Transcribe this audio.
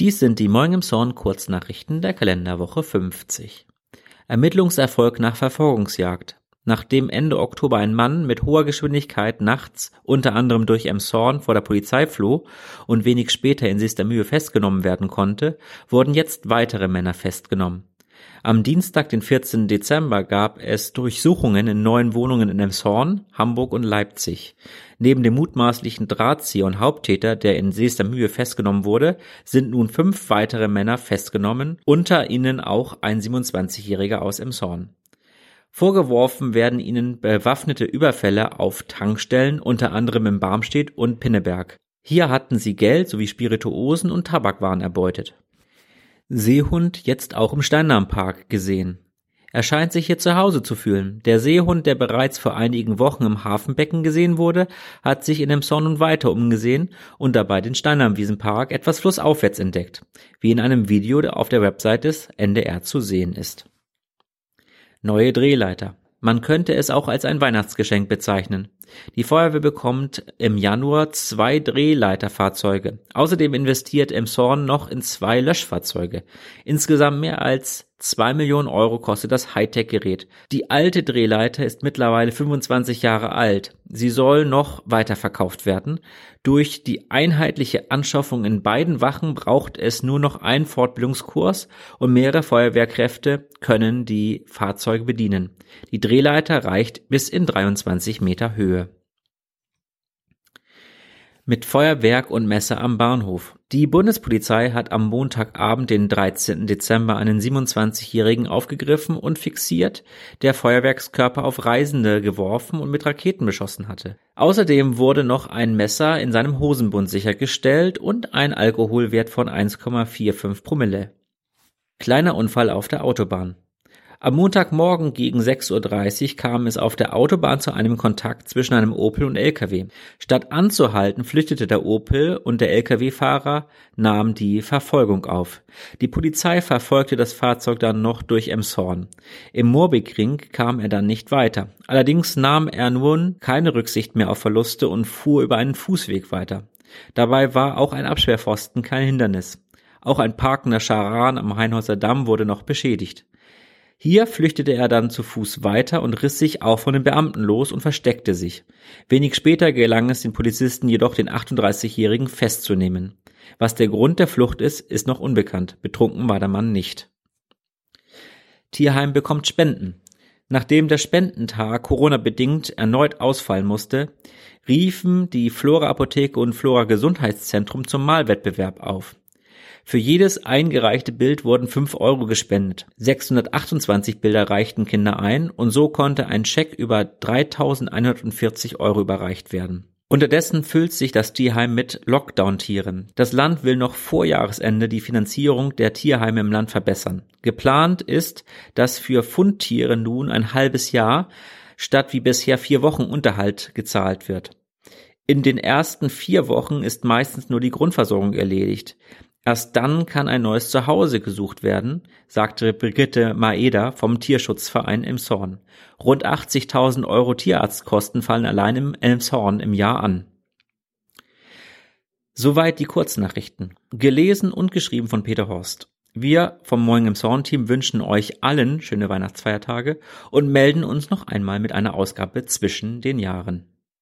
Dies sind die Morgen im Zorn Kurznachrichten der Kalenderwoche 50. Ermittlungserfolg nach Verfolgungsjagd. Nachdem Ende Oktober ein Mann mit hoher Geschwindigkeit nachts unter anderem durch Emshorn vor der Polizei floh und wenig später in Seestermühe festgenommen werden konnte, wurden jetzt weitere Männer festgenommen. Am Dienstag, den 14. Dezember, gab es Durchsuchungen in neun Wohnungen in Emshorn, Hamburg und Leipzig. Neben dem mutmaßlichen Drahtzieher und Haupttäter, der in Seestermühe festgenommen wurde, sind nun fünf weitere Männer festgenommen, unter ihnen auch ein 27-Jähriger aus Emshorn. Vorgeworfen werden ihnen bewaffnete Überfälle auf Tankstellen, unter anderem in Barmstedt und Pinneberg. Hier hatten sie Geld sowie Spirituosen und Tabakwaren erbeutet. Seehund jetzt auch im Steindarmpark gesehen. Er scheint sich hier zu Hause zu fühlen. Der Seehund, der bereits vor einigen Wochen im Hafenbecken gesehen wurde, hat sich in dem Son und weiter umgesehen und dabei den Steindarmwiesenpark etwas flussaufwärts entdeckt, wie in einem Video auf der Website des NDR zu sehen ist. Neue Drehleiter. Man könnte es auch als ein Weihnachtsgeschenk bezeichnen. Die Feuerwehr bekommt im Januar zwei Drehleiterfahrzeuge. Außerdem investiert Emshorn noch in zwei Löschfahrzeuge. Insgesamt mehr als zwei Millionen Euro kostet das Hightech-Gerät. Die alte Drehleiter ist mittlerweile 25 Jahre alt. Sie soll noch weiterverkauft werden. Durch die einheitliche Anschaffung in beiden Wachen braucht es nur noch einen Fortbildungskurs und mehrere Feuerwehrkräfte können die Fahrzeuge bedienen. Die Drehleiter reicht bis in 23 Meter Höhe mit Feuerwerk und Messer am Bahnhof. Die Bundespolizei hat am Montagabend, den 13. Dezember, einen 27-Jährigen aufgegriffen und fixiert, der Feuerwerkskörper auf Reisende geworfen und mit Raketen beschossen hatte. Außerdem wurde noch ein Messer in seinem Hosenbund sichergestellt und ein Alkoholwert von 1,45 Promille. Kleiner Unfall auf der Autobahn. Am Montagmorgen gegen 6.30 Uhr kam es auf der Autobahn zu einem Kontakt zwischen einem Opel und LKW. Statt anzuhalten, flüchtete der Opel und der LKW-Fahrer nahm die Verfolgung auf. Die Polizei verfolgte das Fahrzeug dann noch durch Emshorn. Im Moorbekring kam er dann nicht weiter. Allerdings nahm er nun keine Rücksicht mehr auf Verluste und fuhr über einen Fußweg weiter. Dabei war auch ein Absperrpfosten kein Hindernis. Auch ein parkender Charan am Heinhäuser Damm wurde noch beschädigt. Hier flüchtete er dann zu Fuß weiter und riss sich auch von den Beamten los und versteckte sich. Wenig später gelang es den Polizisten jedoch, den 38-Jährigen festzunehmen. Was der Grund der Flucht ist, ist noch unbekannt. Betrunken war der Mann nicht. Tierheim bekommt Spenden. Nachdem der Spendentag Corona-bedingt erneut ausfallen musste, riefen die Flora Apotheke und Flora Gesundheitszentrum zum Malwettbewerb auf. Für jedes eingereichte Bild wurden 5 Euro gespendet. 628 Bilder reichten Kinder ein und so konnte ein Scheck über 3140 Euro überreicht werden. Unterdessen füllt sich das Tierheim mit Lockdown-Tieren. Das Land will noch vor Jahresende die Finanzierung der Tierheime im Land verbessern. Geplant ist, dass für Fundtiere nun ein halbes Jahr statt wie bisher vier Wochen Unterhalt gezahlt wird. In den ersten vier Wochen ist meistens nur die Grundversorgung erledigt. Erst dann kann ein neues Zuhause gesucht werden, sagte Brigitte Maeder vom Tierschutzverein Elmshorn. Rund 80.000 Euro Tierarztkosten fallen allein im Elmshorn im Jahr an. Soweit die Kurznachrichten. Gelesen und geschrieben von Peter Horst. Wir vom Morgen im Zorn Team wünschen euch allen schöne Weihnachtsfeiertage und melden uns noch einmal mit einer Ausgabe zwischen den Jahren.